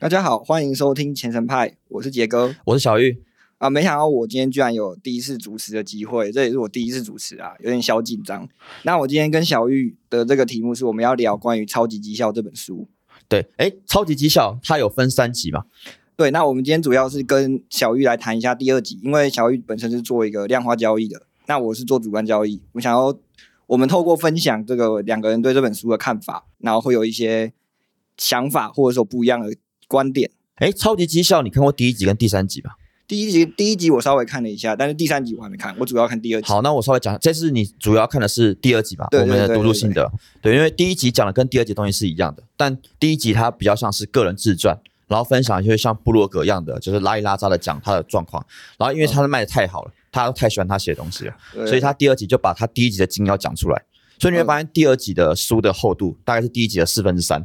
大家好，欢迎收听前程派，我是杰哥我是小玉。啊。没想到我今天居然有第一次主持的机会，这也是我第一次主持啊，有点小紧张。那我今天跟小玉的这个题目是我们要聊关于《超级绩效》这本书。对，哎，超级绩效它有分三集嘛？对，那我们今天主要是跟小玉来谈一下第二集，因为小玉本身是做一个量化交易的，那我是做主观交易。我想要我们透过分享这个两个人对这本书的看法，然后会有一些想法或者说不一样的观点。哎，超级绩效你看过第一集跟第三集吧？第一集第一集我稍微看了一下，但是第三集我还没看，我主要看第二集。好，那我稍微讲，这次你主要看的是第二集吧？对我们的读书心得。对，因为第一集讲的跟第二集东西是一样的，但第一集它比较像是个人自传，然后分享一些像部落格一样的，就是拉里拉扎的讲他的状况。然后因为他卖的太好了，大家都太喜欢他写的东西了，所以他第二集就把他第一集的精要讲出来。所以你会发现第二集的书的厚度大概是第一集的四分之三，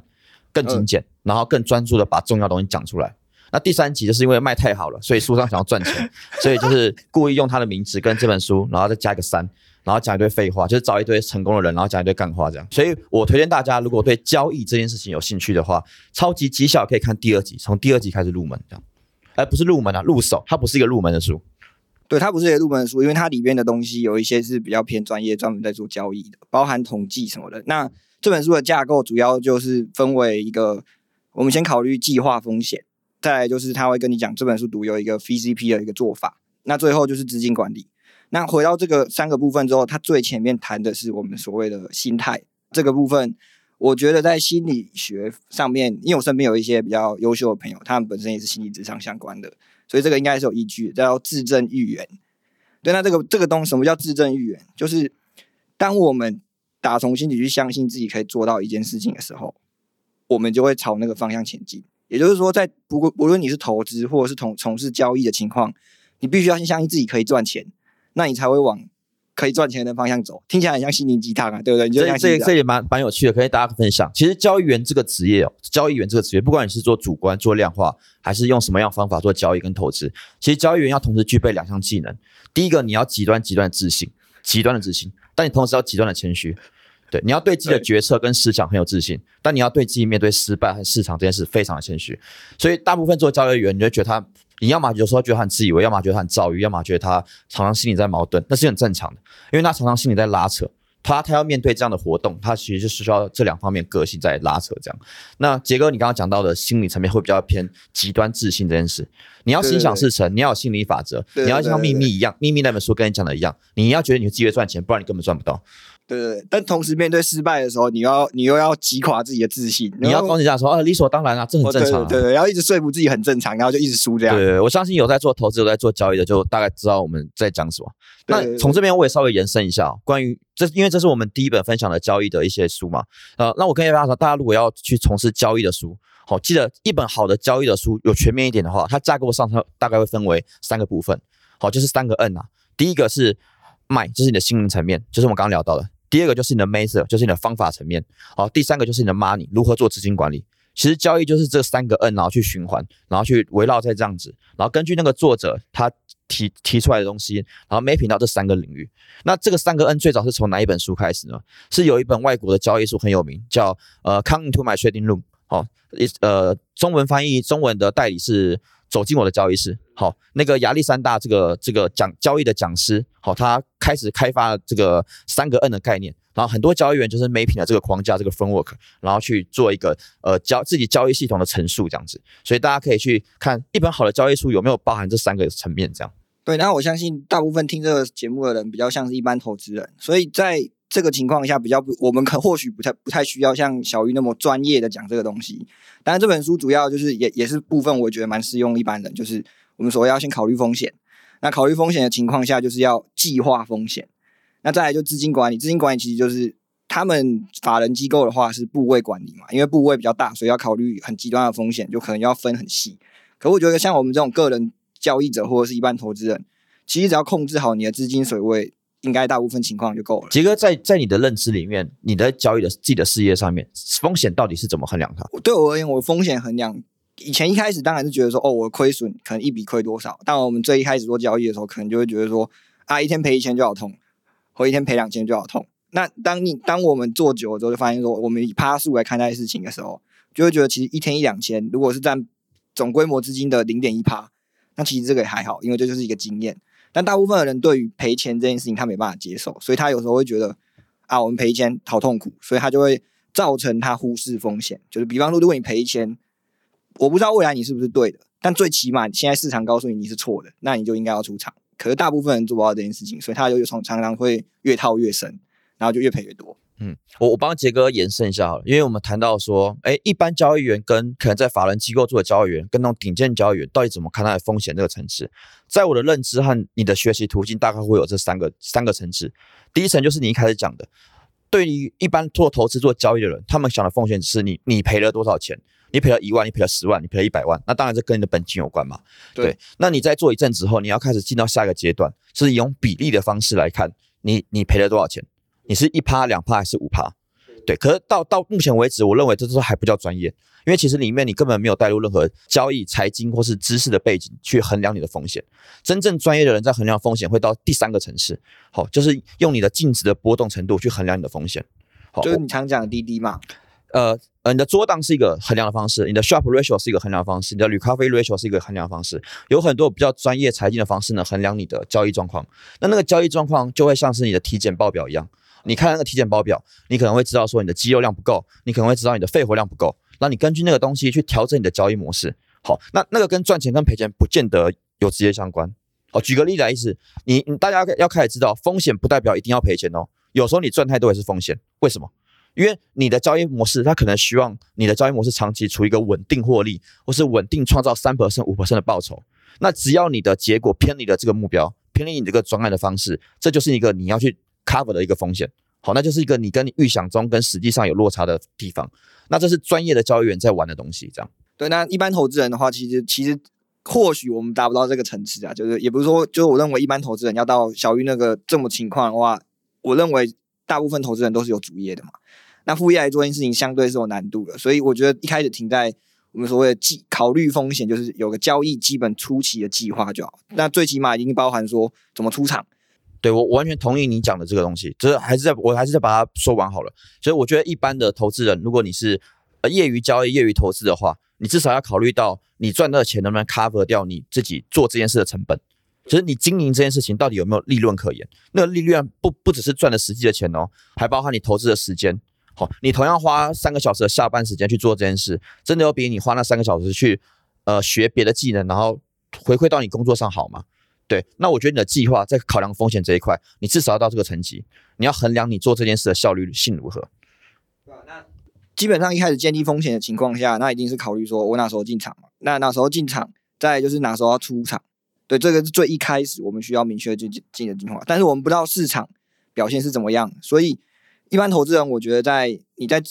更精简，然后更专注的把重要东西讲出来。那第三集就是因为卖太好了，所以书商想要赚钱，所以就是故意用他的名字跟这本书，然后再加一个三，然后讲一堆废话，就是找一堆成功的人，然后讲一堆干话这样。所以我推荐大家，如果对交易这件事情有兴趣的话，超级绩效可以看第二集，从第二集开始入门这样。而不是入门啊，入手，它不是一个入门的书。对，它不是一个入门的书，因为它里面的东西有一些是比较偏专业，专门在做交易的，包含统计什么的。那这本书的架构主要就是分为一个，我们先考虑计划风险，再来就是他会跟你讲这本书独有一个 VCP 的一个做法，那最后就是资金管理。那回到这个三个部分之后，它最前面谈的是我们所谓的心态这个部分。我觉得在心理学上面，因为我身边有一些比较优秀的朋友，他们本身也是心理智商相关的，所以这个应该是有依据，叫自证预言。对，那这个这个东西什么叫自证预言？就是当我们打从心底去相信自己可以做到一件事情的时候，我们就会朝那个方向前进。也就是说，在不过无论你是投资或者是从从事交易的情况，你必须要先相信自己可以赚钱，那你才会往可以赚钱的方向走。听起来很像心灵鸡汤啊，对不对？你就这这这也蛮蛮有趣的，可以大家分享。其实交易员这个职业哦，交易员这个职业，不管你是做主观、做量化，还是用什么样方法做交易跟投资，其实交易员要同时具备两项技能。第一个，你要极端极端的自信，极端的自信，但你同时要极端的谦虚。对，你要对自己的决策跟思想很有自信，但你要对自己面对失败和市场这件事非常的谦虚。所以大部分做交易员，你就觉得他，你要么有时候觉得他很自以为，要么觉得他很躁郁，要么觉得他常常心里在矛盾，那是很正常的，因为他常常心里在拉扯。他他要面对这样的活动，他其实就是需要这两方面个性在拉扯这样。那杰哥，你刚刚讲到的心理层面会比较偏极端自信这件事，你要心想事成，你要有心理法则，对你要像秘密一样，秘密那本书跟你讲的一样，你要觉得你自己会赚钱，不然你根本赚不到。对对对，但同时面对失败的时候，你要你又要击垮自己的自信，你要跟人家说啊，理所当然啊，这很哦正常、啊。对对对，然后一直说服自己很正常，然后就一直输这样。对对，我相信有在做投资、有在做交易的，就大概知道我们在讲什么。那从这边我也稍微延伸一下、哦，关于这，因为这是我们第一本分享的交易的一些书嘛。呃，那我跟大家说，大家如果要去从事交易的书，好、记得一本好的交易的书，有全面一点的话，它架构上它大概会分为三个部分，好、就是三个 N 啊。第一个是卖，这是你的心灵层面，就是我们刚刚聊到的。第二个就是你的 method，就是你的方法层面。好，第三个就是你的 money，如何做资金管理。其实交易就是这三个 N，然后去循环，然后去围绕在这样子，然后根据那个作者他提提出来的东西，然后每品到这三个领域。那这个三个 N 最早是从哪一本书开始呢？是有一本外国的交易书很有名，叫呃《Come into My Trading Room》。好，呃中文翻译中文的代理是走进我的交易室。好，那个亚历山大这个这个讲交易的讲师，好，他开始开发了这个三个 N 的概念。然后很多交易员就是每品的这个框架、这个 framework，然后去做一个呃交自己交易系统的陈述这样子。所以大家可以去看一本好的交易书有没有包含这三个层面这样。对，然后我相信大部分听这个节目的人比较像是一般投资人，所以在这个情况下，比较不，我们可或许不太不太需要像小鱼那么专业的讲这个东西。当然，这本书主要就是也也是部分，我觉得蛮适用一般人，就是我们所谓要先考虑风险。那考虑风险的情况下，就是要计划风险。那再来就资金管理，资金管理其实就是他们法人机构的话是部位管理嘛，因为部位比较大，所以要考虑很极端的风险，就可能要分很细。可我觉得像我们这种个人交易者或者是一般投资人，其实只要控制好你的资金水位，应该大部分情况就够了。杰哥在在你的认知里面，你的交易的自己的事业上面，风险到底是怎么衡量它？对我而言，我风险衡量，以前一开始当然是觉得说，哦，我亏损可能一笔亏多少。但我们最一开始做交易的时候，可能就会觉得说，啊，一天赔一千就好痛，或一天赔两千就好痛。那当你当我们做久了之后，就发现说，我们以趴数来看待事情的时候，就会觉得其实一天一两千，如果是占总规模资金的零点一趴，那其实这个也还好，因为这就是一个经验。但大部分的人对于赔钱这件事情，他没办法接受，所以他有时候会觉得啊，我们赔钱好痛苦，所以他就会造成他忽视风险。就是比方说，如果你赔钱，我不知道未来你是不是对的，但最起码现在市场告诉你你是错的，那你就应该要出场。可是大部分人做不到这件事情，所以他就从常常会越套越深，然后就越赔越多。嗯，我我帮杰哥延伸一下好了，因为我们谈到说，哎，一般交易员跟可能在法人机构做的交易员，跟那种顶尖交易员，到底怎么看他的风险这个层次？在我的认知和你的学习途径，大概会有这三个三个层次。第一层就是你一开始讲的，对于一般做投资做交易的人，他们想的风险只是你你赔了多少钱，你赔了一万，你赔了十万，你赔了一百万，那当然是跟你的本金有关嘛。对，那你在做一阵之后，你要开始进到下一个阶段，是用比例的方式来看，你你赔了多少钱，你是一趴、两趴还是五趴？对，可是到到目前为止，我认为这都还不叫专业，因为其实里面你根本没有带入任何交易、财经或是知识的背景去衡量你的风险。真正专业的人在衡量风险会到第三个层次，好，就是用你的净值的波动程度去衡量你的风险。好，就是你常讲的滴滴嘛。呃呃，你的桌档是一个衡量的方式，你的 Sharpe Ratio 是一个衡量的方式，你的 Recovery Ratio 是一个衡量的方式，有很多比较专业财经的方式呢衡量你的交易状况。那那个交易状况就会像是你的体检报表一样。你看那个体检报表，你可能会知道说你的肌肉量不够，你可能会知道你的肺活量不够，那你根据那个东西去调整你的交易模式。好，那那个跟赚钱跟赔钱不见得有直接相关。好，举个例子来意思，你你大家要开始知道，风险不代表一定要赔钱哦。有时候你赚太多也是风险，为什么？因为你的交易模式，它可能希望你的交易模式长期处于一个稳定获利，或是稳定创造三 percent 五 percent 的报酬。那只要你的结果偏离了这个目标，偏离你这个专案的方式，这就是一个你要去。Cover 的一个风险，好，那就是一个你跟你预想中跟实际上有落差的地方，那这是专业的交易员在玩的东西，这样。对，那一般投资人的话，其实其实或许我们达不到这个层次啊，就是也不是说，就是我认为一般投资人要到小于那个这么情况的话，我认为大部分投资人都是有主业的嘛，那副业来做这件事情相对是有难度的，所以我觉得一开始停在我们所谓的计考虑风险，就是有个交易基本初期的计划就好，那最起码已经包含说怎么出场。对我完全同意你讲的这个东西，就是还是在我还是在把它说完好了。所以我觉得一般的投资人，如果你是呃业余交易、业余投资的话，你至少要考虑到你赚到的钱能不能 cover 掉你自己做这件事的成本，就是你经营这件事情到底有没有利润可言。那个利润不不只是赚的实际的钱哦，还包含你投资的时间。好，你同样花三个小时的下班时间去做这件事，真的要比你花那三个小时去呃学别的技能，然后回馈到你工作上好吗？对，那我觉得你的计划在考量风险这一块，你至少要到这个层级，你要衡量你做这件事的效率性如何。那基本上一开始建立风险的情况下，那一定是考虑说我哪时候进场嘛？那哪时候进场，再就是哪时候要出场。对，这个是最一开始我们需要明确进进的计划。但是我们不知道市场表现是怎么样，所以一般投资人，我觉得在你在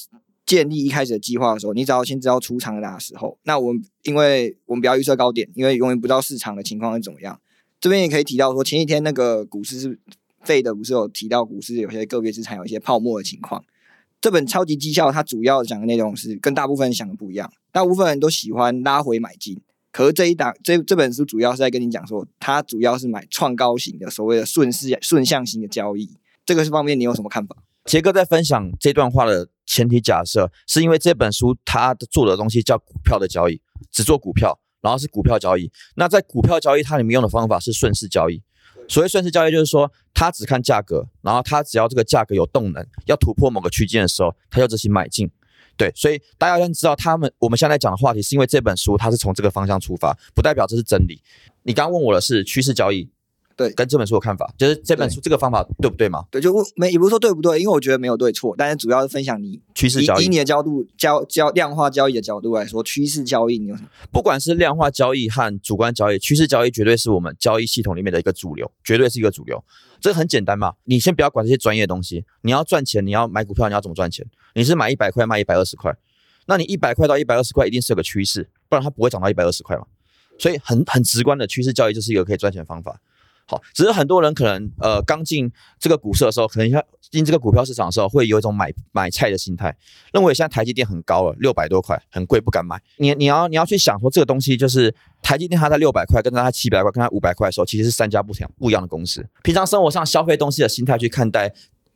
建立一开始的计划的时候，你只要先知道出场的哪时候。那我们因为我们不要预测高点，因为永远不知道市场的情况是怎么样。这边也可以提到说，前几天那个股市是废的，不是有提到股市有些个别资产有一些泡沫的情况。这本超级绩效它主要讲的内容是跟大部分人想的不一样，大部分人都喜欢拉回买进，可是这一档这这本书主要是在跟你讲说，它主要是买创高型的所谓的顺势顺向型的交易。这个是方面你有什么看法？杰哥在分享这段话的前提假设，是因为这本书它做的东西叫股票的交易，只做股票。然后是股票交易，那在股票交易它里面用的方法是顺势交易。所谓顺势交易，就是说它只看价格，然后它只要这个价格有动能，要突破某个区间的时候，它就执行买进。对，所以大家要知道，他们我们现在讲的话题是因为这本书它是从这个方向出发，不代表这是真理。你刚刚问我的是趋势交易。对，跟这本书的看法，就是这本书这个方法对不对吗？对，就没也不是说对不对，因为我觉得没有对错，但是主要是分享你趋势交易，以你的角度交交量化交易的角度来说，趋势交易你有什么？不管是量化交易和主观交易，趋势交易绝对是我们交易系统里面的一个主流，绝对是一个主流。这很简单嘛，你先不要管这些专业东西，你要赚钱，你要买股票，你要怎么赚钱？你是买一百块卖一百二十块，那你一百块到一百二十块一定是有个趋势，不然它不会涨到一百二十块嘛。所以很很直观的趋势交易就是一个可以赚钱的方法。好，只是很多人可能呃刚进这个股市的时候，可能像进这个股票市场的时候，会有一种买买菜的心态，认为现在台积电很高了，六百多块很贵，不敢买。你你要你要去想说，这个东西就是台积电它在六百块，跟它在七百块，跟它五百块的时候，其实是三家不同不一样的公司。平常生活上消费东西的心态去看待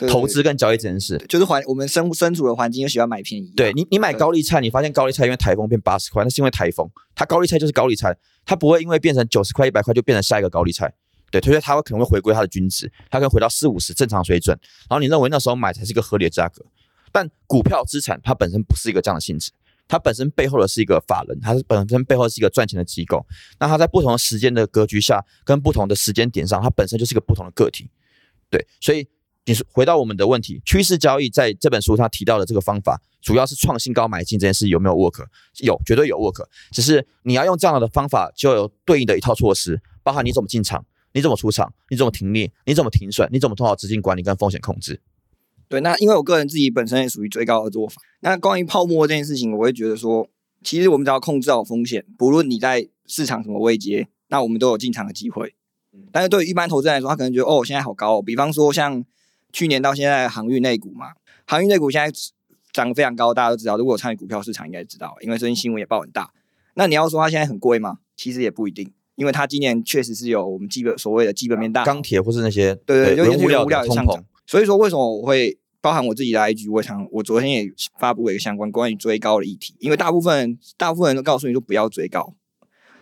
投资跟交易这件事。就是环我们身身处的环境又喜欢买便宜。对你，你买高丽菜，你发现高丽菜因为台风变八十块，那是因为台风，它高丽菜就是高丽菜，它不会因为变成九十块、一百块就变成下一个高丽菜。对，所以它会可能会回归它的均值，它可能回到四五十正常水准，然后你认为那时候买才是一个合理的价格。但股票资产它本身不是一个这样的性质，它本身背后的是一个法人，它是本身背后是一个赚钱的机构。那它在不同的时间的格局下，跟不同的时间点上，它本身就是一个不同的个体。对，所以你是回到我们的问题，趋势交易在这本书他提到的这个方法，主要是创新高买进这件事有没有 work？有，绝对有 work。只是你要用这样的方法，就有对应的一套措施，包含你怎么进场，你怎么出场，你怎么停利，你怎么停损，你怎么做好资金管理跟风险控制。对，那因为我个人自己本身也属于追高的做法。那关于泡沫这件事情，我会觉得说，其实我们只要控制好风险，不论你在市场什么位阶，那我们都有进场的机会。但是对于一般投资人来说，他可能觉得哦，现在好高、哦。比方说像去年到现在航运类股嘛，航运类股现在涨得非常高，大家都知道。如果有参与股票市场，应该知道，因为最近新闻也报很大。那你要说它现在很贵吗？其实也不一定，因为它今年确实是有我们基本所谓的基本面大好钢铁或是那些对对，就原物料物料的上涨，。所以说为什么我会包含我自己的 IG，我想我昨天也发布了一个相关关于追高的议题，因为大部分大部分人都告诉你说不要追高，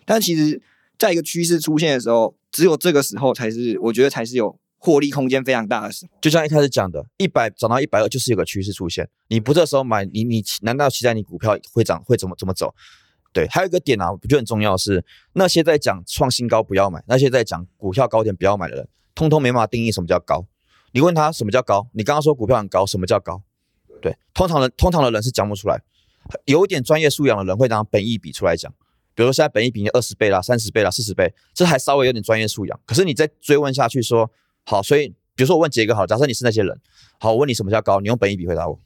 但其实在一个趋势出现的时候，只有这个时候才是我觉得才是有获利空间非常大的时候。就像一开始讲的，一百涨到一百二就是有个趋势出现。你不这时候买，你你难道期待你股票会涨会怎么怎么走？对，还有一个点啊，我觉得很重要的是，那些在讲创新高不要买，那些在讲股票高点不要买的人，通通没办法定义什么叫高。你问他什么叫高，你刚刚说股票很高，什么叫高？对，通常人通常的人是讲不出来，有一点专业素养的人会拿本益比出来讲。比如说现在本益比二十倍啦、三十倍啦、四十倍，这还稍微有点专业素养。可是你再追问下去说，好，所以比如说我问杰哥好，假设你是那些人，好，我问你什么叫高，你用本益比回答我。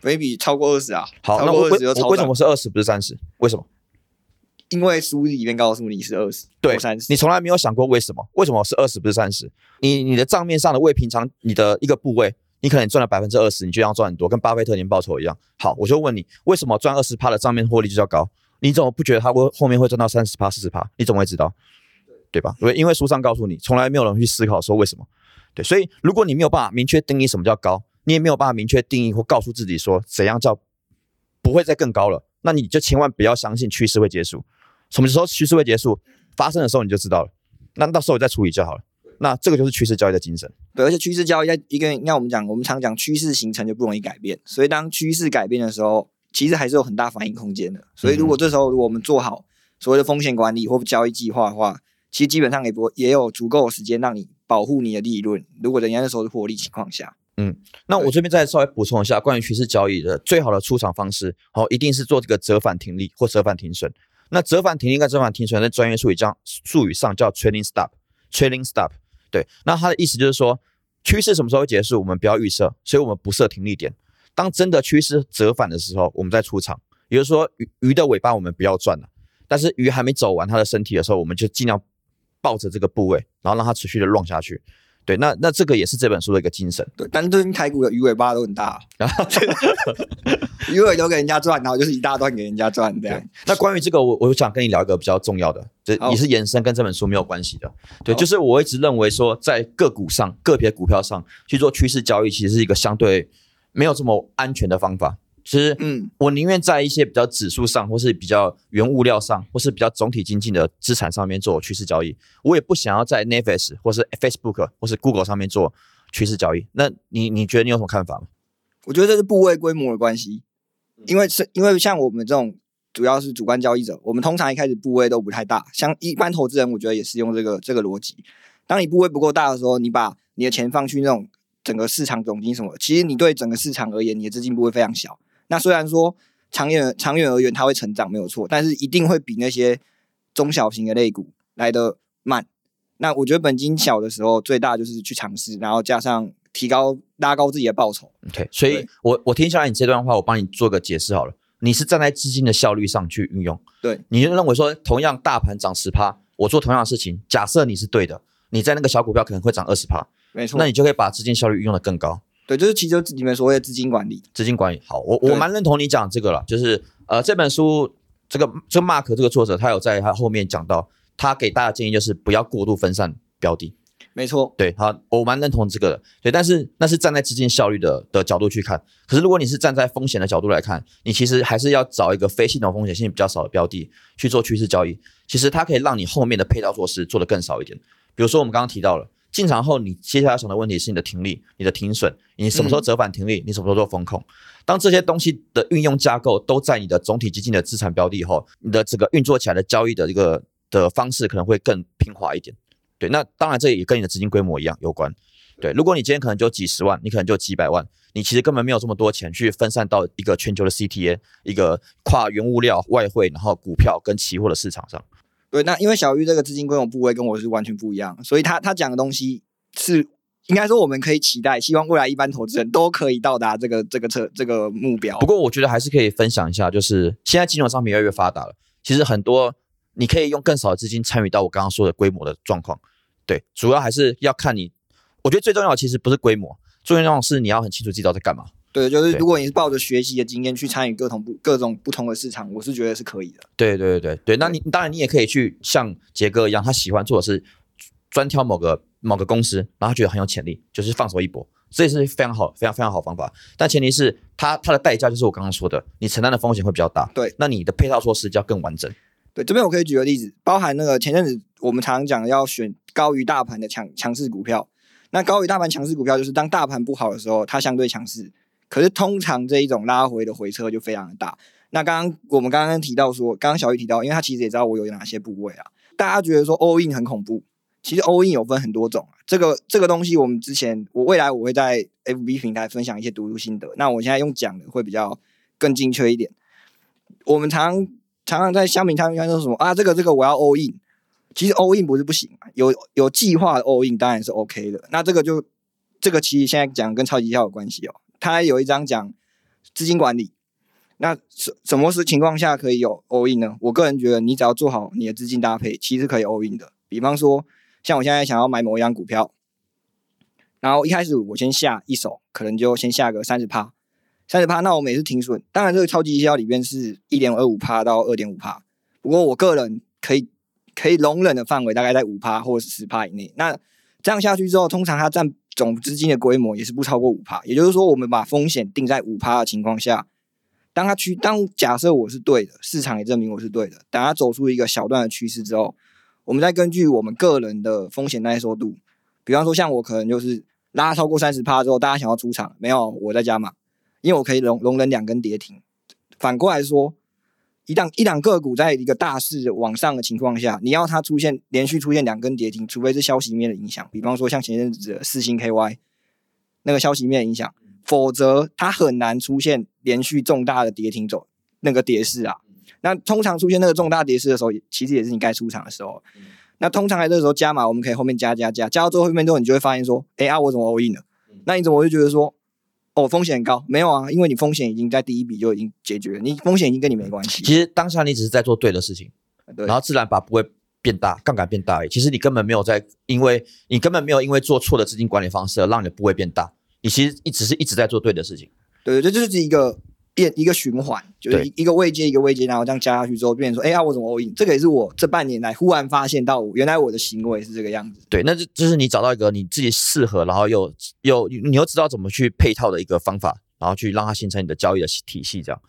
本益比超过二十啊，好，那我为什么是二十不是三十？为什么？因为书里面告诉你是二十，对三十，你从来没有想过为什么？为什么是二十不是三十？你你的账面上的未平常你的一个部位，你可能赚了百分之二十，你就要赚很多，跟巴菲特年报酬一样。好，我就问你，为什么赚二十趴的账面获利就叫高？你怎么不觉得他会后面会赚到三十趴、四十趴？你怎么会知道？对吧？因为因为书上告诉你，从来没有人去思考说为什么。对，所以如果你没有办法明确定义什么叫高，你也没有办法明确定义或告诉自己说怎样叫不会再更高了，那你就千万不要相信趋势会结束。什么时候趋势会结束？发生的时候你就知道了。那到时候你再处理就好了。那这个就是趋势交易的精神。对，而且趋势交易在一个，那我们讲，我们常讲趋势形成就不容易改变，所以当趋势改变的时候，其实还是有很大反应空间的。所以如果这时候如果我们做好所谓的风险管理或交易计划的话，其实基本上也不也有足够的时间让你保护你的利润。如果人家那时候是获利情况下，嗯那我这边再稍微补充一下关于趋势交易的最好的出场方式，好、一定是做这个折返停利或折返停损。那折返停利跟折返停损在专业术语叫术语上叫 trailing stop，trailing stop。对，那它的意思就是说，趋势什么时候结束，我们不要预设，所以我们不设停利点。当真的趋势折返的时候，我们再出场。也就是说，鱼鱼的尾巴我们不要转了，但是鱼还没走完它的身体的时候，我们就尽量抱着这个部位，然后让它持续的 run 下去。对，那那这个也是这本书的一个精神。对，但是最近台股的鱼尾巴都很大，鱼尾都给人家赚，然后就是一大段给人家赚这样。那关于这个，我我想跟你聊一个比较重要的，这也是延伸跟这本书没有关系的。对，就是我一直认为说，在个股上、个别股票上去做趋势交易，其实是一个相对没有这么安全的方法。其实，嗯，我宁愿在一些比较指数上，或是比较原物料上，或是比较总体经济的资产上面做趋势交易，我也不想要在 Netflix 或是 Facebook 或是 Google 上面做趋势交易。那你你觉得你有什么看法吗？我觉得这是部位规模的关系，因为是因为像我们这种主要是主观交易者，我们通常一开始部位都不太大，像一般投资人，我觉得也是用这个这个逻辑。当你部位不够大的时候，你把你的钱放去那种整个市场总金什么，其实你对整个市场而言，你的资金部位非常小。那虽然说长远长远而言它会成长没有错，但是一定会比那些中小型的类股来的慢。那我觉得本金小的时候，最大就是去尝试，然后加上提高拉高自己的报酬。OK，所以我我听下来你这段话，我帮你做个解释好了。你是站在资金的效率上去运用，对，你就认为说，同样大盘涨十趴，我做同样的事情，假设你是对的，你在那个小股票可能会涨二十趴，没错。那你就可以把资金效率运用的更高。对，就是其实就是你们所谓的资金管理。资金管理好，我我蛮认同你讲这个了，就是呃这本书这个这个 Mark 这个作者他有在他后面讲到，他给大家建议就是不要过度分散标的。没错，对，好，我蛮认同这个的。对，但是那是站在资金效率的的角度去看。可是如果你是站在风险的角度来看，你其实还是要找一个非系统风险性比较少的标的去做趋势交易。其实它可以让你后面的配套措施做得更少一点。比如说我们刚刚提到了进场后，你接下来想的问题是你的停利、你的停损，你什么时候折返停利，你什么时候做风控。当这些东西的运用架构都在你的总体基金的资产标的以后，你的这个运作起来的交易的一个的方式可能会更平滑一点。对，那当然这也跟你的资金规模一样有关。对，如果你今天可能就几十万，你可能就几百万，你其实根本没有这么多钱去分散到一个全球的 CTA，一个跨原物料、外汇，然后股票跟期货的市场上。对，那因为小玉这个资金规模部位跟我是完全不一样，所以他他讲的东西是应该说我们可以期待，希望未来一般投资人都可以到达这个这个测这个目标。不过我觉得还是可以分享一下，就是现在金融商品越来越发达了，其实很多你可以用更少的资金参与到我刚刚说的规模的状况。对，主要还是要看你。我觉得最重要的其实不是规模，最重要是你要很清楚自己到底在干嘛。对，就是如果你是抱着学习的经验去参与各种不各种不同的市场，我是觉得是可以的。对对对对，那你当然你也可以去像杰哥一样，他喜欢做的是专挑某个某个公司，然后他觉得很有潜力，就是放手一搏，这也是非常好非常非常好方法。但前提是他他的代价就是我刚刚说的，你承担的风险会比较大。对，那你的配套措施就要更完整。对，这边我可以举个例子，包含那个前阵子我们常常讲要选高于大盘的强强势股票。那高于大盘强势股票，就是当大盘不好的时候，它相对强势。可是通常这一种拉回的回撤就非常的大。那刚刚我们刚刚提到说，刚刚小玉提到，因为他其实也知道我有哪些部位啊。大家觉得说 all in 很恐怖，其实 all in 有分很多种啊。这个这个东西，我们之前我未来我会在 FB 平台分享一些读书心得。那我现在用讲的会比较更精确一点。我们常常常在香民他们说什么啊？这个这个我要 all in。其实 all in 不是不行啊，有有计划的 all in 当然是 OK 的。那这个就这个其实现在讲跟超级效有关系哦。它有一章讲资金管理，那什什么是情况下可以有 all in 呢？我个人觉得，你只要做好你的资金搭配，其实可以 all in 的。比方说，像我现在想要买某一样股票，然后一开始我先下一手，可能就先下个三十趴，三十趴，那我每次停损。当然，这个超级绩效里面是一点二五趴到二点五趴，不过我个人可以。可以容忍的范围大概在五趴或者是十趴以内。那这样下去之后，通常它占总资金的规模也是不超过五趴。也就是说，我们把风险定在五趴的情况下，当它趋当假设我是对的，市场也证明我是对的。等它走出一个小段的趋势之后，我们再根据我们个人的风险耐受度，比方说像我可能就是拉超过三十趴之后，大家想要出场，没有我在加码，因为我可以容容忍两根跌停。反过来说。一档一档个股在一个大势往上的情况下，你要它出现连续出现两根跌停，除非是消息面的影响，比方说像前阵子的四星 KY 那个消息面影响，否则它很难出现连续重大的跌停走那个跌势啊。那通常出现那个重大跌势的时候，其实也是你该出场的时候。那通常在这时候加码，我们可以后面加加加，加到最后面之后，你就会发现说，哎啊，我怎么 all in 了？那你怎么会觉得说？哦，风险高没有啊？因为你风险已经在第一笔就已经解决了，你风险已经跟你没关系。其实当下你只是在做对的事情，然后自然把不会变大，杠杆变大而已。其实你根本没有在，因为你根本没有因为做错的资金管理方式而让你的部位变大。你其实一直是一直在做对的事情。对，这就是一个。变一个循环，就是一一个位阶一个位阶，然后这样加下去之后，变成说，哎呀，我怎么 all in？这个也是我这半年来忽然发现到，原来我的行为是这个样子。对，那就就是你找到一个你自己适合，然后又又你又知道怎么去配套的一个方法，然后去让它形成你的交易的体系，这样。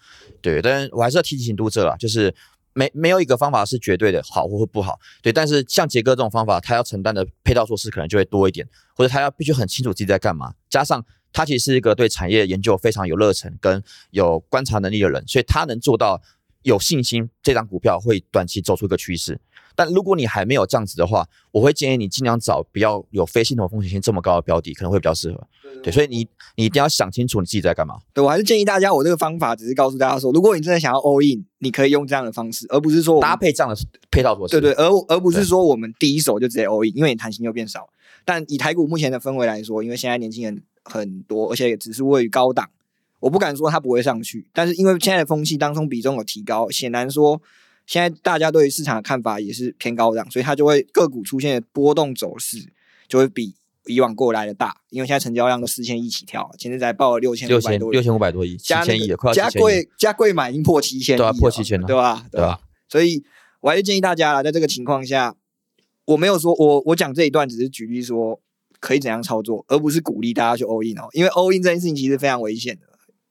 对，但我还是要提醒读者啦，就是没没有一个方法是绝对的好或不好。对，但是像杰哥这种方法，他要承担的配套措施可能就会多一点，或者他要必须很清楚自己在干嘛，加上。他其实是一个对产业研究非常有热忱跟有观察能力的人，所以他能做到有信心，这张股票会短期走出一个趋势。但如果你还没有这样子的话，我会建议你尽量找比较有非系统风险性这么高的标的，可能会比较适合。对，所以你你一定要想清楚你自己在干嘛。对我还是建议大家，我这个方法只是告诉大家说，如果你真的想要 all in，你可以用这样的方式，而不是说搭配这样的配套措施。对对，而而不是说我们第一手就直接 all in，因为你弹性又变少。但以台股目前的氛围来说，因为现在年轻人。很多，而且也只是位于高档，我不敢说它不会上去，但是因为现在的风气当中比重有提高，显然说现在大家对于市场的看法也是偏高档，所以它就会个股出现的波动走势就会比以往过来的大，因为现在成交量都四千亿起跳，前天才报了六千六千六千五百多亿，七千亿快加贵加贵买已经破七千亿，破七千了，对吧？对吧？所以我还是建议大家啦，在这个情况下。我没有说我我讲这一段只是举例说可以怎样操作，而不是鼓励大家去 all in 哦，因为 all in 这件事情其实非常危险的。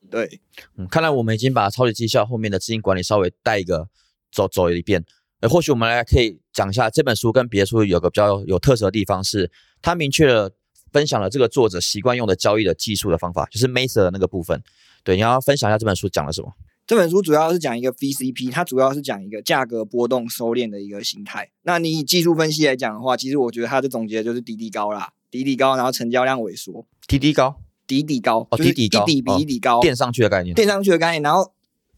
对，嗯，看来我们已经把超级绩效后面的资金管理稍微带一个走走一遍。呃，或许我们来可以讲一下这本书跟别的书有个比较有特色的地方，是它明确了分享了这个作者习惯用的交易的技术的方法，就是 Master 的那个部分。对，你要分享一下这本书讲了什么？这本书主要是讲一个 VCP，它主要是讲一个价格波动收敛的一个形态。那你以技术分析来讲的话，其实我觉得它的总结就是底底高啦，底底高，然后成交量萎缩，底底高。底底高哦，就是底底高，一底比一底高，垫上去的概念，垫上去的概念。然后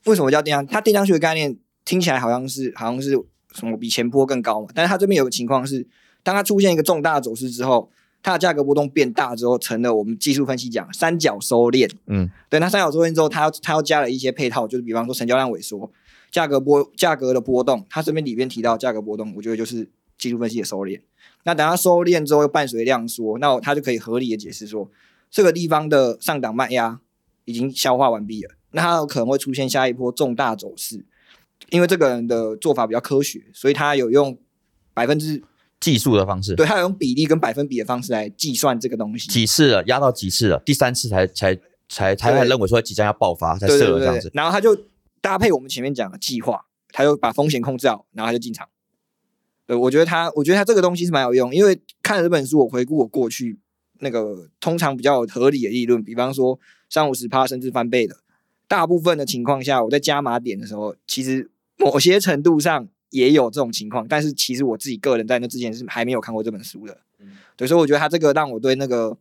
为什么叫垫上？它垫上去的概念听起来好像是好像是什么比前波更高嘛？但是它这边有个情况是，当它出现一个重大的走势之后，它的价格波动变大之后，成了我们技术分析讲三角收敛。嗯，对，那三角收敛之后，它要它要加了一些配套，就是比方说成交量萎缩、价格波价格的波动。它这边里面提到价格波动，我觉得就是技术分析的收敛。那等它收敛之后，又伴随量缩，那它就可以合理的解释说。这个地方的上档卖压已经消化完毕了，那它有可能会出现下一波重大走势。因为这个人的做法比较科学，所以他有用百分之计数的方式，对他有用比例跟百分比的方式来计算这个东西。几次了，压到几次了，第三次才才才才才认为说即将要爆发，才设了这样子。然后他就搭配我们前面讲的计划，他就把风险控制好，然后他就进场。对，我觉得他，我觉得他这个东西是蛮有用，因为看了这本书，我回顾我过去。那个通常比较合理的利润，比方说三五十趴甚至翻倍的，大部分的情况下，我在加码点的时候，其实某些程度上也有这种情况。但是其实我自己个人在那之前是还没有看过这本书的，对，所以我觉得他这个让我对那个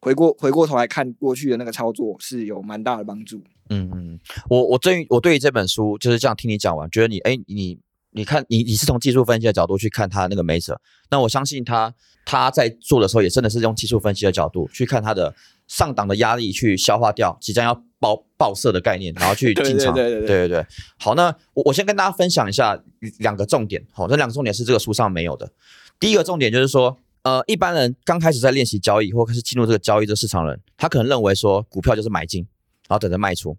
回过回过头来看过去的那个操作是有蛮大的帮助。嗯嗯，我我对于我对于这本书就是这样听你讲完，觉得你哎你。你看，你你是从技术分析的角度去看他那个 m a s e r 那我相信他他在做的时候也真的是用技术分析的角度去看他的上档的压力，去消化掉即将要爆爆射的概念，然后去进场。对对对对对。好，那我我先跟大家分享一下两个重点。好，这两个重点是这个书上没有的。第一个重点就是说，呃，一般人刚开始在练习交易或开始进入这个交易的市场人，他可能认为说股票就是买进，然后等着卖出。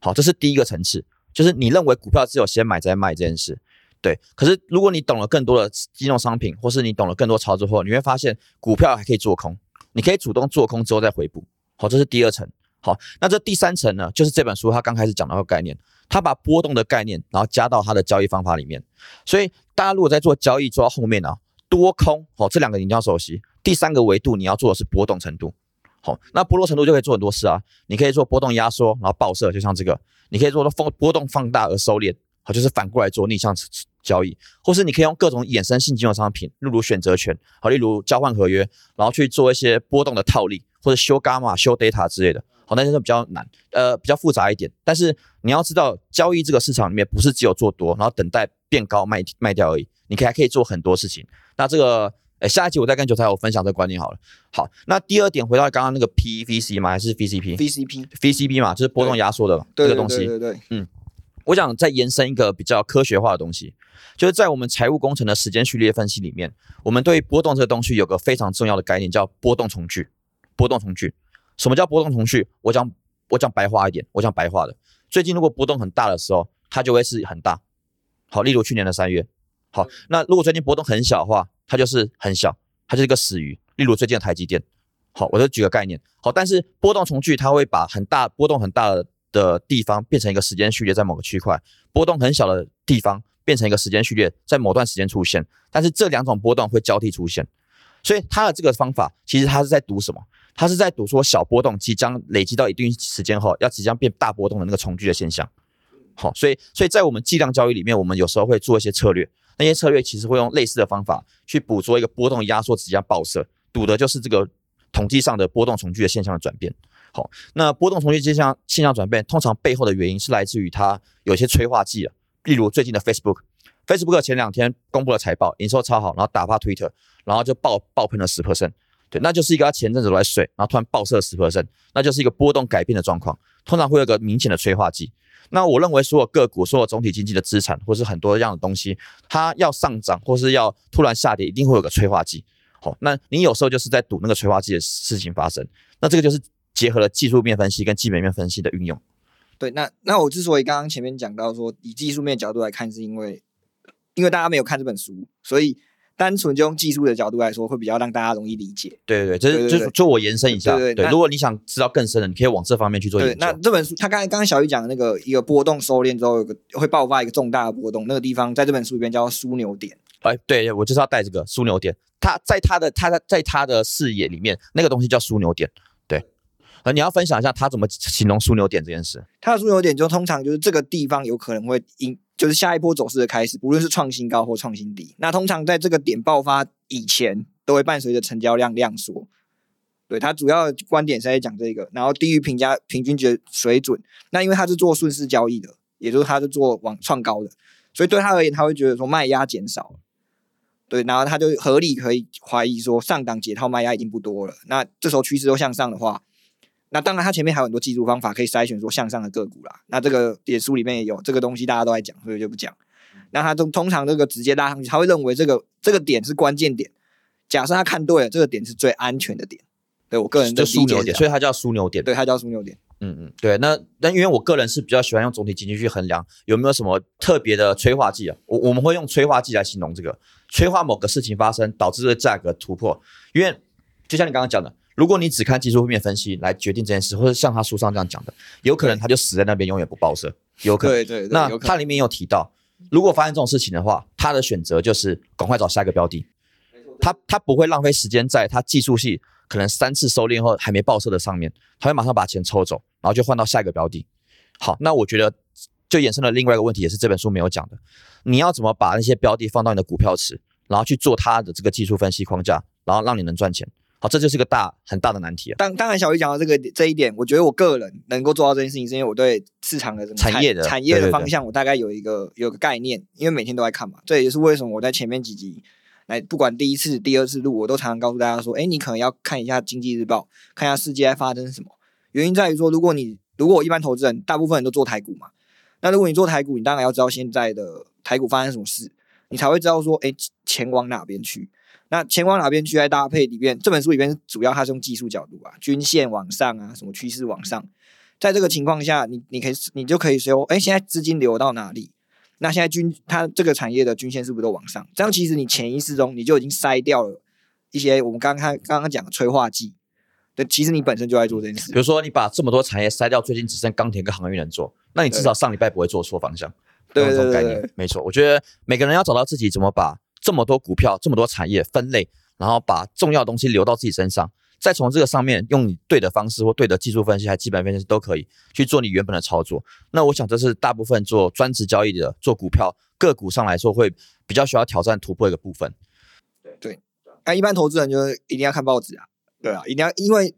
好，这是第一个层次，就是你认为股票只有先买再卖这件事。对，可是如果你懂了更多的金融商品，或是你懂了更多操作后，你会发现股票还可以做空，你可以主动做空之后再回补。好，这是第二层。好，那这第三层呢，就是这本书它刚开始讲到的概念，它把波动的概念，然后加到它的交易方法里面。所以大家如果在做交易做到后面啊，多空，好，这两个你一定要熟悉。第三个维度你要做的是波动程度。好，那波动程度就可以做很多事啊，你可以做波动压缩，然后爆射，就像这个；你可以做到风波动放大而收敛。好，就是反过来做逆向交易，或是你可以用各种衍生性金融商品，例如选择权，好，例如交换合约，然后去做一些波动的套利，或者修伽马、修 data 之类的。好，那些是比较难，呃，比较复杂一点。但是你要知道，交易这个市场里面不是只有做多，然后等待变高卖卖掉而已，你可以还可以做很多事情。那这个，哎，下一集我再跟韭菜我分享这个观念好了。好，那第二点回到刚刚那个 PVC 嘛？还是 VCP？VCP，VCP 嘛，就是波动压缩的这个东西。对对对，嗯。我想再延伸一个比较科学化的东西，就是在我们财务工程的时间序列分析里面，我们对波动这个东西有个非常重要的概念，叫波动重聚。波动重聚，什么叫波动重聚？我讲我讲白话一点，我讲白话的。最近如果波动很大的时候，它就会是很大。好，例如去年的三月。好，那如果最近波动很小的话，它就是很小，它就是一个死鱼。例如最近的台积电。好，我就举个概念。好，但是波动重聚它会把很大波动很大的。的地方变成一个时间序列，在某个区块波动很小的地方变成一个时间序列，在某段时间出现，但是这两种波动会交替出现，所以它的这个方法其实它是在赌什么？它是在赌说小波动即将累积到一定时间后，要即将变大波动的那个重聚的现象。好，所以所以在我们计量交易里面，我们有时候会做一些策略，那些策略其实会用类似的方法去捕捉一个波动压缩即将爆射，赌的就是这个统计上的波动重聚的现象的转变。那波动重聚现象现象转变，通常背后的原因是来自于它有些催化剂了。例如最近的 Facebook，Facebook 前两天公布了财报，营收超好，然后打发 Twitter，然后就爆爆喷了十 percent，对，那就是一个他前阵子都在睡，然后突然爆射十 percent，那就是一个波动改变的状况，通常会有个明显的催化剂。那我认为所有个股、所有总体经济的资产，或是很多样的东西，它要上涨或是要突然下跌，一定会有个催化剂。好，那你有时候就是在赌那个催化剂的事情发生，那这个就是。结合了技术面分析跟基本面分析的运用，对，那那我之所以刚刚前面讲到说以技术面角度来看，是因为因为大家没有看这本书，所以单纯就用技术的角度来说，会比较让大家容易理解。对对对，这是就是就我延伸一下，对对对如果你想知道更深的，你可以往这方面去做对，研究。那这本书，他刚才刚刚小玉讲的那个一个波动收敛之后，有个会爆发一个重大的波动，那个地方在这本书里面叫枢纽点。哎，对，我就是要带这个枢纽点。他在他的他在在他的视野里面，那个东西叫枢纽点。对，呃，你要分享一下他怎么形容枢纽点这件事。他的枢纽点就通常就是这个地方有可能会引，就是下一波走势的开始，不论是创新高或创新低。那通常在这个点爆发以前，都会伴随着成交量量缩。对，他主要的观点是在讲这个，然后低于评价平均值水准。那因为他是做顺势交易的，也就是他是做往创高的，所以对他而言，他会觉得说卖压减少。对，然后他就合理可以怀疑说上档解套卖压已经不多了。那这时候趋势都向上的话，那当然它前面还有很多技术方法可以筛选说向上的个股啦。那这个点书里面也有这个东西，大家都在讲，所以就不讲。那他通通常这个直接拉上去，他会认为这个这个点是关键点。假设他看对了，这个点是最安全的点。对我个人的就枢纽点，所以它叫枢纽点。对它叫枢纽点。嗯嗯，对。那但因为我个人是比较喜欢用总体经济去衡量有没有什么特别的催化剂啊，我我们会用催化剂来形容这个催化某个事情发生，导致这个价格突破。因为就像你刚刚讲的，如果你只看技术面分析来决定这件事，或者像他书上这样讲的，有可能他就死在那边，永远不报社，有可能。对对对，那有可能。它里面有提到，如果发生这种事情的话，他的选择就是赶快找下一个标的，他他不会浪费时间在他技术系可能三次收敛后还没报社的上面，他会马上把钱抽走，然后就换到下一个标的。好，那我觉得就衍生了另外一个问题，也是这本书没有讲的，你要怎么把那些标的放到你的股票池，然后去做它的这个技术分析框架，然后让你能赚钱。好，这就是个大很大的难题啊。当当然，小鱼讲到这个这一点，我觉得我个人能够做到这件事情，是因为我对市场的什么产业的产业的方向，我大概有一个有个概念，因为每天都在看嘛。这也是为什么我在前面几集来，不管第一次、第二次录，我都常常告诉大家说，哎，你可能要看一下经济日报，看一下世界在发生什么。原因在于说，如果你如果我一般投资人，大部分人都做台股嘛，那如果你做台股，你当然要知道现在的台股发生什么事，你才会知道说，哎，钱往哪边去。那前往哪边去？在搭配里面，这本书里面主要它是用技术角度啊，均线往上啊，什么趋势往上。在这个情况下，你你可以你就可以说，哎，现在资金流到哪里？那现在均它这个产业的均线是不是都往上？这样其实你潜意识中你就已经筛掉了一些我们刚刚刚刚讲的催化剂。对，其实你本身就在做这件事比。如说你把这么多产业筛掉，最近只剩钢铁跟航运能做，那你至少上礼拜不会做错方向。对没错。我觉得每个人要找到自己怎么把这么多股票、这么多产业分类，然后把重要东西留到自己身上，再从这个上面用你对的方式或对的技术分析还基本分析都可以去做你原本的操作。那我想这是大部分做专职交易的、做股票个股上来说会比较需要挑战突破一个部分。对对那一般投资人就是一定要看报纸啊，对啊，一定要因为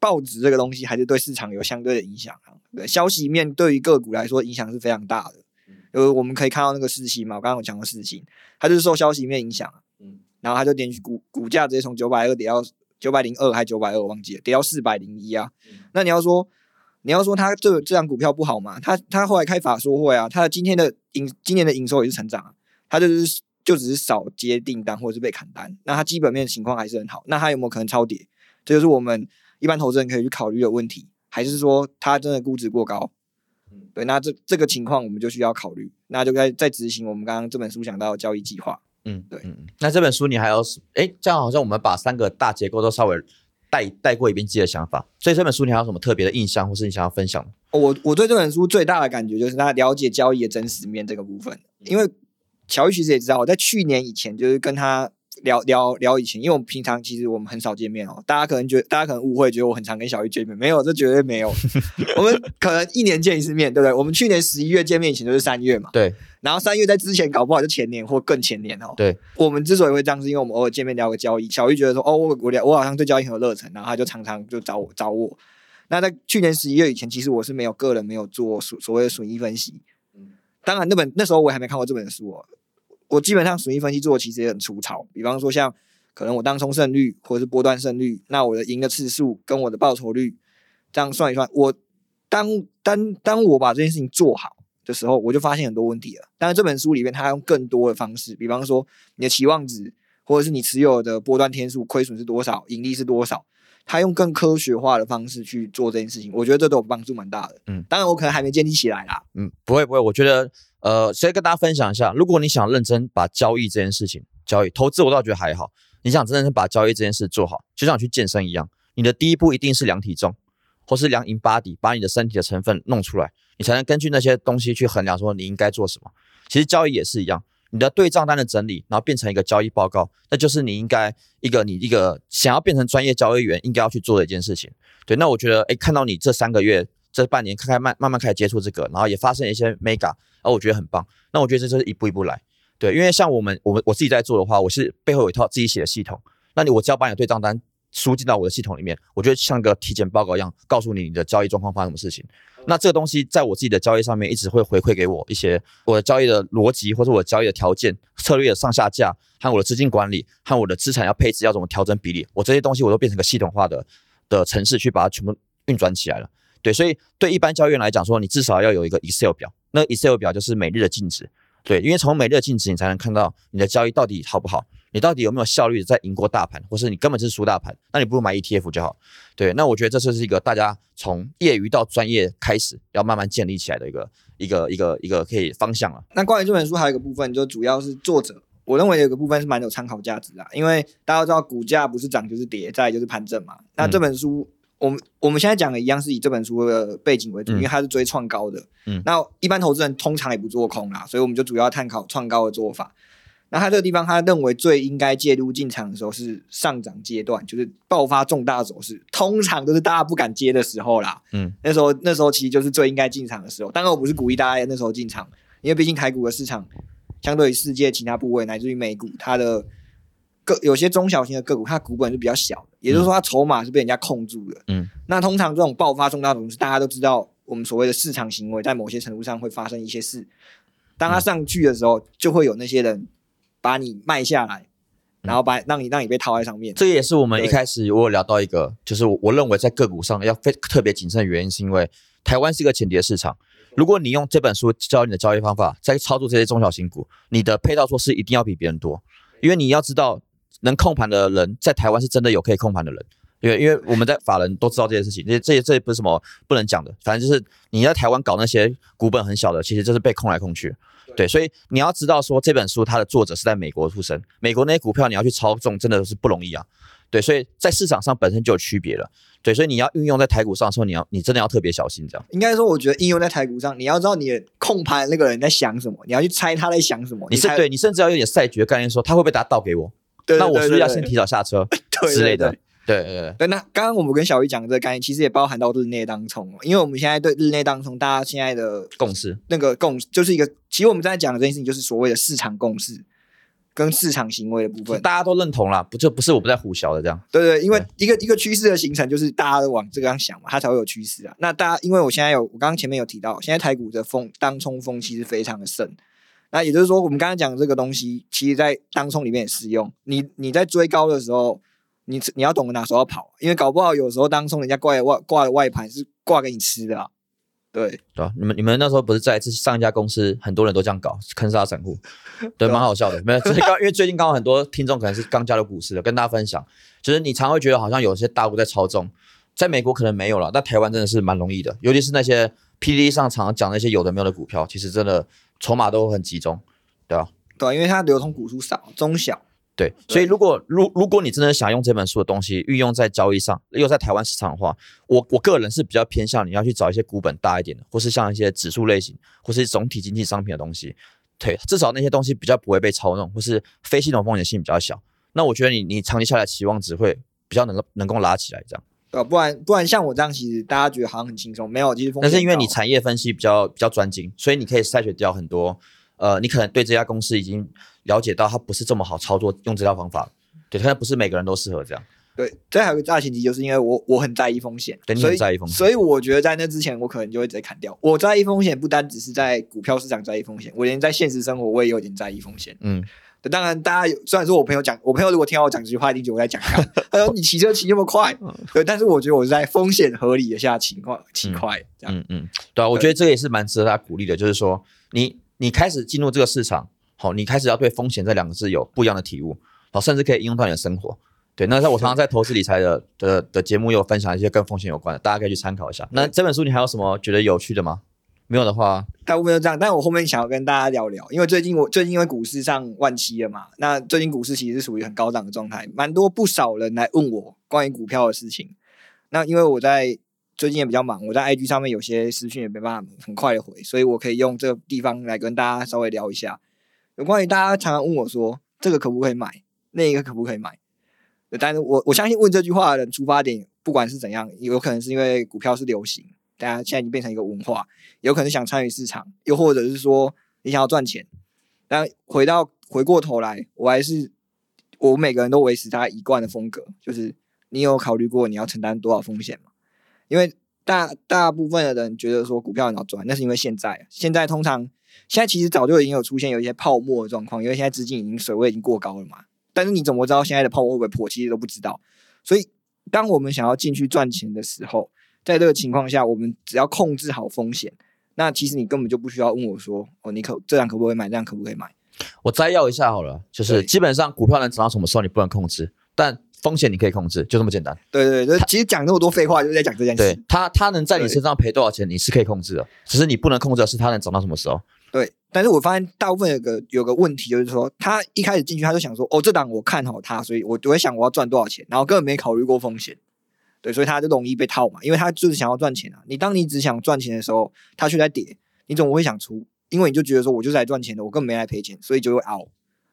报纸这个东西还是对市场有相对的影响啊。对，消息面对于个股来说影响是非常大的。呃，我们可以看到那个事情嘛，我刚刚有讲过事情，它就是受消息面影响啊，嗯然后它就连续股股价直接从九百二跌到九百零二还九百二，忘记了，跌到四百零一啊。那你要说你要说它这这张股票不好嘛？它它后来开法说会啊，它的今天的营今年的营收也是成长啊，它就是就只是少接订单或者是被砍单，那它基本面情况还是很好。那它有没有可能超跌？这就是我们一般投资人可以去考虑的问题，还是说它真的估值过高？对，那这这个情况我们就需要考虑，那就该在执行我们刚刚这本书讲到的交易计划。嗯，对那这本书你还有什？哎，这样好像我们把三个大结构都稍微带带过一遍自己的想法。所以这本书你还有什么特别的印象，或是你想要分享我我对这本书最大的感觉就是他了解交易的真实面这个部分，因为乔伊其实也知道，我在去年以前就是跟他聊聊聊以前，因为我们平常其实我们很少见面哦，大家可能觉得大家可能误会，觉得我很常跟小玉见面，没有，这绝对没有，我们可能一年见一次面，对不对？我们去年十一月见面以前就是三月嘛，对然后三月在之前搞不好就前年或更前年哦。对，我们之所以会这样，是因为我们偶尔见面聊个交易，小玉觉得说，哦，我我聊我好像对交易很有热忱，然后他就常常就找我找我。那在去年十一月以前，其实我是没有个人没有做所所谓的损益分析。当然，那本那时候我还没看过这本书哦。我基本上损益分析做的其实也很粗糙，比方说像可能我当冲胜率或者是波段胜率，那我的赢的次数跟我的报酬率这样算一算，我当当当我把这件事情做好的时候，我就发现很多问题了。当然，这本书里面它用更多的方式，比方说你的期望值，或者是你持有的波段天数亏损是多少，盈利是多少，他用更科学化的方式去做这件事情，我觉得这对我帮助蛮大的。嗯，当然我可能还没建立起来啦。嗯，不会不会，我觉得呃，先跟大家分享一下，如果你想认真把交易这件事情交易，投资我倒觉得还好。你想真的是把交易这件事做好，就像去健身一样，你的第一步一定是量体重，或是量 in body，把你的身体的成分弄出来，你才能根据那些东西去衡量说你应该做什么。其实交易也是一样，你的对账单的整理，然后变成一个交易报告，那就是你应该一个你一个想要变成专业交易员应该要去做的一件事情。对，那我觉得，哎，看到你这三个月、这半年，开开慢慢慢开始接触这个，然后也发生一些 mega，啊，我觉得很棒。那我觉得这就是一步一步来。对，因为像我们，我们我自己在做的话，我是背后有一套自己写的系统。那你我只要把你的对账单输进到我的系统里面，我觉得像个体检报告一样，告诉你你的交易状况发生什么事情。那这个东西在我自己的交易上面一直会回馈给我一些我的交易的逻辑，或者我的交易的条件、策略的上下架，和我的资金管理，和我的资产要配置要怎么调整比例，我这些东西我都变成个系统化的的程式去把它全部运转起来了。对，所以对一般交易员来讲说，你至少要有一个 Excel 表，那 Excel 表就是每日的净值。对，因为从每日的净值，你才能看到你的交易到底好不好，你到底有没有效率在赢过大盘，或是你根本就是输大盘，那你不如买 ETF 就好。对，那我觉得这就是一个大家从业余到专业开始要慢慢建立起来的一个一个一个一个可以方向了。那关于这本书还有一个部分，就主要是作者，我认为有个部分是蛮有参考价值的，因为大家都知道股价不是涨就是跌，再就是盘整嘛。那这本书。我们我们现在讲的一样是以这本书的背景为主，因为它是追创高的。嗯，那一般投资人通常也不做空啦，所以我们就主要探讨创高的做法。那他这个地方，他认为最应该介入进场的时候是上涨阶段，就是爆发重大走势，通常都是大家不敢接的时候啦。嗯，那时候那时候其实就是最应该进场的时候。当然，我不是鼓励大家那时候进场，因为毕竟台股的市场相对于世界其他部位，乃至于美股，它的。个有些中小型的个股，它股本是比较小的，也就是说它筹码是被人家控住的。嗯，那通常这种爆发重大走势，大家都知道，我们所谓的市场行为，在某些程度上会发生一些事。当它上去的时候，就会有那些人把你卖下来，然后把让你让你被套在上面。这也是我们一开始我有聊到一个，就是我我认为在个股上要非特别谨慎的原因，是因为台湾是一个浅碟市场。如果你用这本书教你的交易方法，在操作这些中小型股，你的配套措施一定要比别人多，因为你要知道。能控盘的人在台湾是真的有可以控盘的人，因为因为我们在法人都知道这件事情，这这这也不是什么不能讲的，反正就是你在台湾搞那些股本很小的，其实就是被控来控去，对，所以你要知道说这本书它的作者是在美国出生，美国那些股票你要去操纵真的是不容易啊，对，所以在市场上本身就有区别了，对，所以你要运用在台股上的时候，你要你真的要特别小心这样。应该说，我觉得应用在台股上，你要知道你控盘那个人在想什么，你要去猜他在想什么，你是对你甚至要有点赛局的概念，说他会不会把它倒给我。那我是不是要先提早下车 之类的？对对对。对，那刚刚我们跟小鱼讲的这个概念，其实也包含到日内当冲哦。因为我们现在对日内当冲，大家现在的共识，那个共就是一个，其实我们在讲的这件事情，就是所谓的市场共识跟市场行为的部分，大家都认同啦，不就不是我不在胡小的这样？对对，因为一个一个趋势的形成，就是大家都往这个样想嘛，它才会有趋势啊。那大家，因为我现在有，我刚刚前面有提到，现在台股的风当冲风其实非常的盛。那也就是说，我们刚才讲的这个东西，其实在当冲里面也适用。你你在追高的时候，你你要懂得哪时候跑，因为搞不好有时候当冲人家挂外挂的外盘是挂给你吃的啊。对对啊，你们你们那时候不是在上一家公司，很多人都这样搞，坑杀散户，对，蛮好笑的。没有，刚因为最近刚好很多听众可能是刚加入股市的，跟大家分享，就是你常会觉得好像有些大户在操纵，在美国可能没有了，但台湾真的是蛮容易的，尤其是那些 P D 上常常讲那些有的没有的股票，其实真的。筹码都很集中，对吧？对，因为它流通股数少，中小。对，所以如果如如果你真的想用这本书的东西运用在交易上，又在台湾市场的话，我我个人是比较偏向你要去找一些股本大一点的，或是像一些指数类型，或是总体经济商品的东西。对，至少那些东西比较不会被操弄，或是非系统风险性比较小。那我觉得你你长期下来期望值会比较能够能够拉起来，这样。呃，不然不然像我这样，其实大家觉得好像很轻松，没有，其实风险。但是因为你产业分析比较比较专精，所以你可以筛选掉很多。呃，你可能对这家公司已经了解到它不是这么好操作，用这套方法。对，它不是每个人都适合这样。对，这还有个大前提，就是因为我我很在意风险，对所以在意风险，所以我觉得在那之前，我可能就会直接砍掉。我在意风险，不单只是在股票市场在意风险，我连在现实生活我也有点在意风险。嗯，当然，大家有虽然说我朋友讲，我朋友如果听到我讲这句话，一定觉得我在讲他。他说你骑车骑那么快，对，但是我觉得我是在风险合理的下情况骑快，这样。嗯嗯，对啊，我觉得这个也是蛮值得大家鼓励的，就是说你。你开始进入这个市场，好，你开始要对风险这两个字有不一样的体悟，好，甚至可以应用到你的生活。对，那在我常常在投资理财的的的节目有分享一些跟风险有关的，大家可以去参考一下。那这本书你还有什么觉得有趣的吗没有的话，大部分都这样。但我后面想要跟大家聊聊，因为最近我最近因为股市上万七了嘛，那最近股市其实是属于很高涨的状态，蛮多不少人来问我关于股票的事情。那因为我在最近也比较忙，我在 IG 上面有些私讯也没办法很快的回，所以我可以用这个地方来跟大家稍微聊一下，有关于大家常常问我说这个可不可以买，那个可不可以买。但是我我相信问这句话的人出发点，不管是怎样，有可能是因为股票是流行，大家现在已经变成一个文化，有可能想参与市场，又或者是说你想要赚钱。但回到回过头来，我还是我每个人都维持他一贯的风格，就是你有考虑过你要承担多少风险吗？因为大大部分的人觉得说股票很好赚，那是因为现在现在通常现在其实早就已经有出现有一些泡沫的状况，因为现在资金已经水位已经过高了嘛。但是你怎么知道现在的泡沫会不会破？其实都不知道。所以当我们想要进去赚钱的时候，在这个情况下，我们只要控制好风险，那其实你根本就不需要问我说：“哦，你可这样可不可以买？这样可不可以买？”我摘要一下好了，就是基本上股票能涨到什么时候你不能控制，但风险你可以控制，就这么简单。对对对，其实讲那么多废话就是在讲这件事。对，他他能在你身上赔多少钱，你是可以控制的，只是你不能控制的是他能涨到什么时候。对，但是我发现大部分有个有个问题，就是说他一开始进去他就想说，哦，这档我看好它，所以我我会想我要赚多少钱，然后根本没考虑过风险，对，所以他就容易被套嘛，因为他就是想要赚钱啊。你当你只想赚钱的时候，他却在跌，你怎么会想出？因为你就觉得说，我就是来赚钱的，我根本没来赔钱，所以就会熬。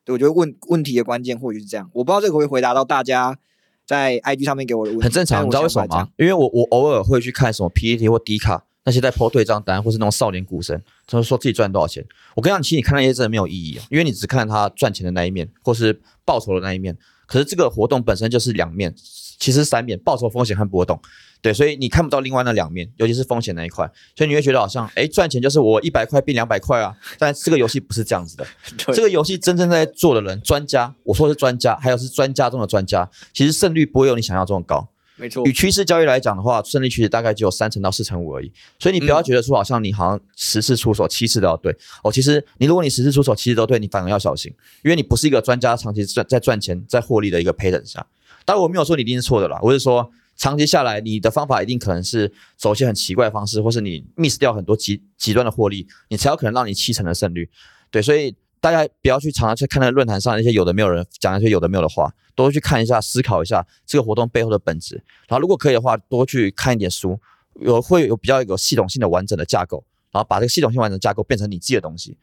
对，我觉得问问题的关键或许是这样，我不知道这个会回答到大家在 IG 上面给我的问题，很正常，你知道为什么吗？因为我我偶尔会去看什么 PPT 或 D 卡。那些在抛对账单，或是那种少年股神，他们说自己赚多少钱。我跟你讲，其实你看那些真的没有意义啊，因为你只看他赚钱的那一面，或是报酬的那一面。可是这个活动本身就是两面，其实三面：报酬、风险和波动。对，所以你看不到另外那两面，尤其是风险那一块。所以你会觉得好像，哎，赚钱就是我一百块变两百块啊。但这个游戏不是这样子的。这个游戏真正在做的人，专家，我说是专家，还有是专家中的专家，其实胜率不会有你想象中的高。没错，与趋势交易来讲的话，胜利趋势大概只有三成到四成五而已。所以你不要觉得说好像你好像十次出手七次都要对哦。其实你如果你十次出手七次都对，你反而要小心，因为你不是一个专家，长期赚在赚钱在获利的一个 pattern 下。当然我没有说你一定是错的啦，我是说长期下来你的方法一定可能是走一些很奇怪的方式，或是你 miss 掉很多极极端的获利，你才有可能让你七成的胜率。对，所以。大家不要去常常去看那论坛上那些有的没有人讲那些有的没有的话，多去看一下，思考一下这个活动背后的本质。然后如果可以的话，多去看一点书，有会有比较有系统性的完整的架构，然后把这个系统性完整的架构变成你自己的东西。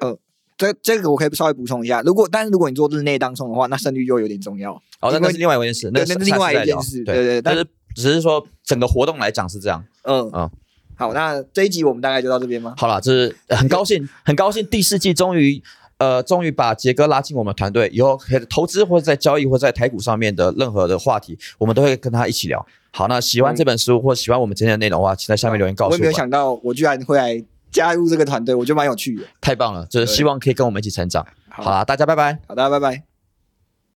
呃，这这个我可以稍微补充一下，如果但是如果你做日内当中的话，那胜率就有点重要。哦，那那是另外一件事，那是另外一件事。对对，但是只是说整个活动来讲是这样。嗯嗯。好，那这一集我们大概就到这边吗？好了，这是很高兴，很高兴第四季终于。呃，终于把杰哥拉进我们团队，以后可以投资或者在交易或在台股上面的任何的话题，我们都会跟他一起聊。好，那喜欢这本书或喜欢我们今天的内容的话，请在下面留言告诉我。我也没有想到我居然会来加入这个团队，我觉得蛮有趣的。太棒了，就是希望可以跟我们一起成长。好啦，大家拜拜。好的，拜拜。